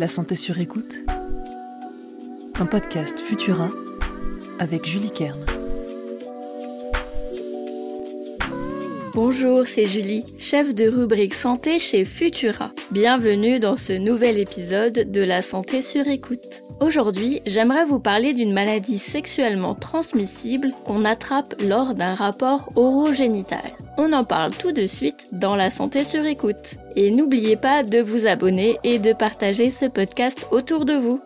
La santé sur écoute. Un podcast Futura avec Julie Kern. Bonjour, c'est Julie, chef de rubrique santé chez Futura. Bienvenue dans ce nouvel épisode de La santé sur écoute. Aujourd'hui, j'aimerais vous parler d'une maladie sexuellement transmissible qu'on attrape lors d'un rapport orogénital. On en parle tout de suite dans La santé sur écoute. Et n'oubliez pas de vous abonner et de partager ce podcast autour de vous.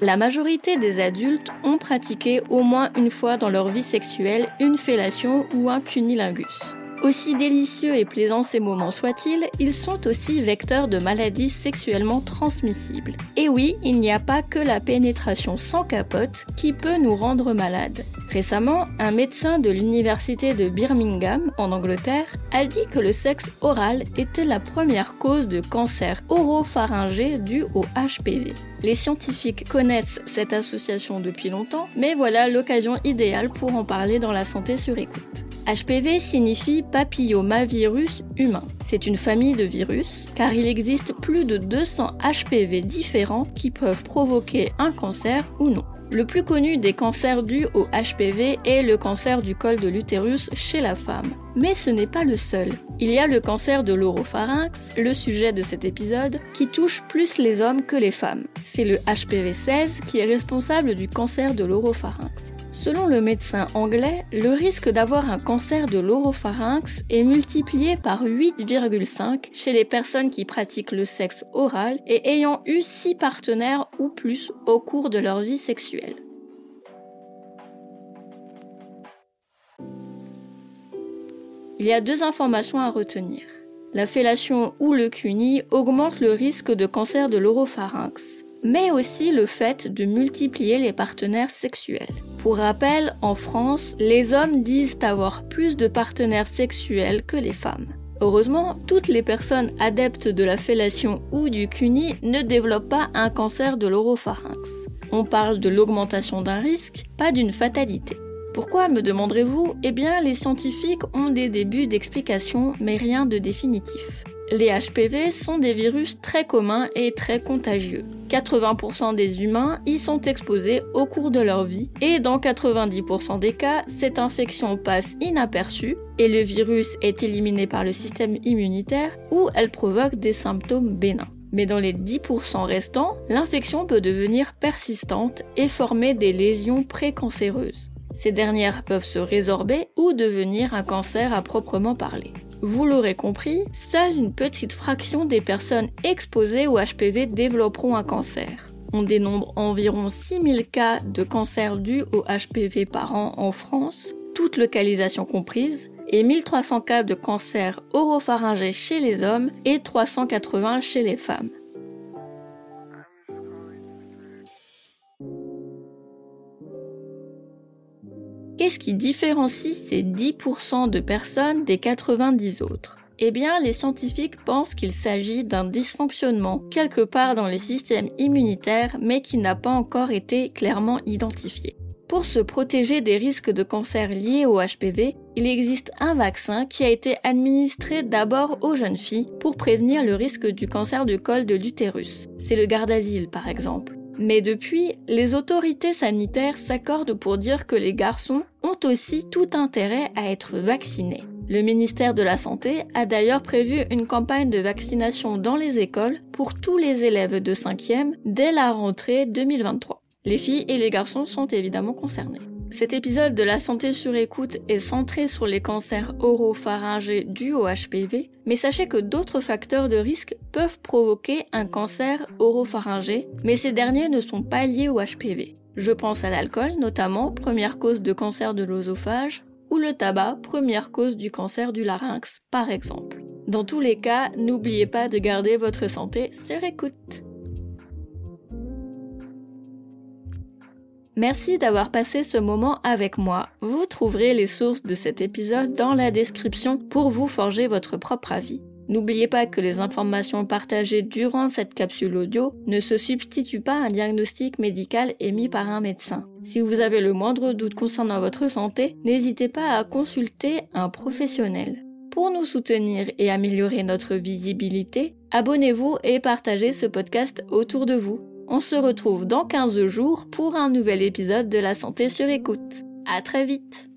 La majorité des adultes ont pratiqué au moins une fois dans leur vie sexuelle une fellation ou un cunilingus. Aussi délicieux et plaisants ces moments soient-ils, ils sont aussi vecteurs de maladies sexuellement transmissibles. Et oui, il n'y a pas que la pénétration sans capote qui peut nous rendre malades. Récemment, un médecin de l'université de Birmingham, en Angleterre, a dit que le sexe oral était la première cause de cancer oropharyngé dû au HPV. Les scientifiques connaissent cette association depuis longtemps, mais voilà l'occasion idéale pour en parler dans la santé sur écoute. HPV signifie papillomavirus humain. C'est une famille de virus, car il existe plus de 200 HPV différents qui peuvent provoquer un cancer ou non. Le plus connu des cancers dus au HPV est le cancer du col de l'utérus chez la femme. Mais ce n'est pas le seul. Il y a le cancer de l'oropharynx, le sujet de cet épisode, qui touche plus les hommes que les femmes. C'est le HPV 16 qui est responsable du cancer de l'oropharynx. Selon le médecin anglais, le risque d'avoir un cancer de l'oropharynx est multiplié par 8,5 chez les personnes qui pratiquent le sexe oral et ayant eu 6 partenaires ou plus au cours de leur vie sexuelle. Il y a deux informations à retenir. La fellation ou le CUNY augmente le risque de cancer de l'oropharynx mais aussi le fait de multiplier les partenaires sexuels. Pour rappel, en France, les hommes disent avoir plus de partenaires sexuels que les femmes. Heureusement, toutes les personnes adeptes de la fellation ou du CUNY ne développent pas un cancer de l'oropharynx. On parle de l'augmentation d'un risque, pas d'une fatalité. Pourquoi me demanderez-vous? Eh bien, les scientifiques ont des débuts d'explication, mais rien de définitif. Les HPV sont des virus très communs et très contagieux. 80% des humains y sont exposés au cours de leur vie et dans 90% des cas, cette infection passe inaperçue et le virus est éliminé par le système immunitaire ou elle provoque des symptômes bénins. Mais dans les 10% restants, l'infection peut devenir persistante et former des lésions précancéreuses. Ces dernières peuvent se résorber ou devenir un cancer à proprement parler. Vous l'aurez compris, seule une petite fraction des personnes exposées au HPV développeront un cancer. On dénombre environ 6000 cas de cancer dus au HPV par an en France, toutes localisations comprises, et 1300 cas de cancer oropharyngé chez les hommes et 380 chez les femmes. Qu'est-ce qui différencie ces 10% de personnes des 90 autres? Eh bien, les scientifiques pensent qu'il s'agit d'un dysfonctionnement quelque part dans le système immunitaire, mais qui n'a pas encore été clairement identifié. Pour se protéger des risques de cancer liés au HPV, il existe un vaccin qui a été administré d'abord aux jeunes filles pour prévenir le risque du cancer du col de l'utérus. C'est le Gardasil par exemple. Mais depuis, les autorités sanitaires s'accordent pour dire que les garçons ont aussi tout intérêt à être vaccinés. Le ministère de la Santé a d'ailleurs prévu une campagne de vaccination dans les écoles pour tous les élèves de 5e dès la rentrée 2023. Les filles et les garçons sont évidemment concernés. Cet épisode de la santé sur écoute est centré sur les cancers oropharyngés dus au HPV, mais sachez que d'autres facteurs de risque peuvent provoquer un cancer oropharyngé, mais ces derniers ne sont pas liés au HPV. Je pense à l'alcool, notamment, première cause de cancer de l'osophage, ou le tabac, première cause du cancer du larynx, par exemple. Dans tous les cas, n'oubliez pas de garder votre santé sur écoute. Merci d'avoir passé ce moment avec moi. Vous trouverez les sources de cet épisode dans la description pour vous forger votre propre avis. N'oubliez pas que les informations partagées durant cette capsule audio ne se substituent pas à un diagnostic médical émis par un médecin. Si vous avez le moindre doute concernant votre santé, n'hésitez pas à consulter un professionnel. Pour nous soutenir et améliorer notre visibilité, abonnez-vous et partagez ce podcast autour de vous. On se retrouve dans 15 jours pour un nouvel épisode de La Santé sur écoute. À très vite!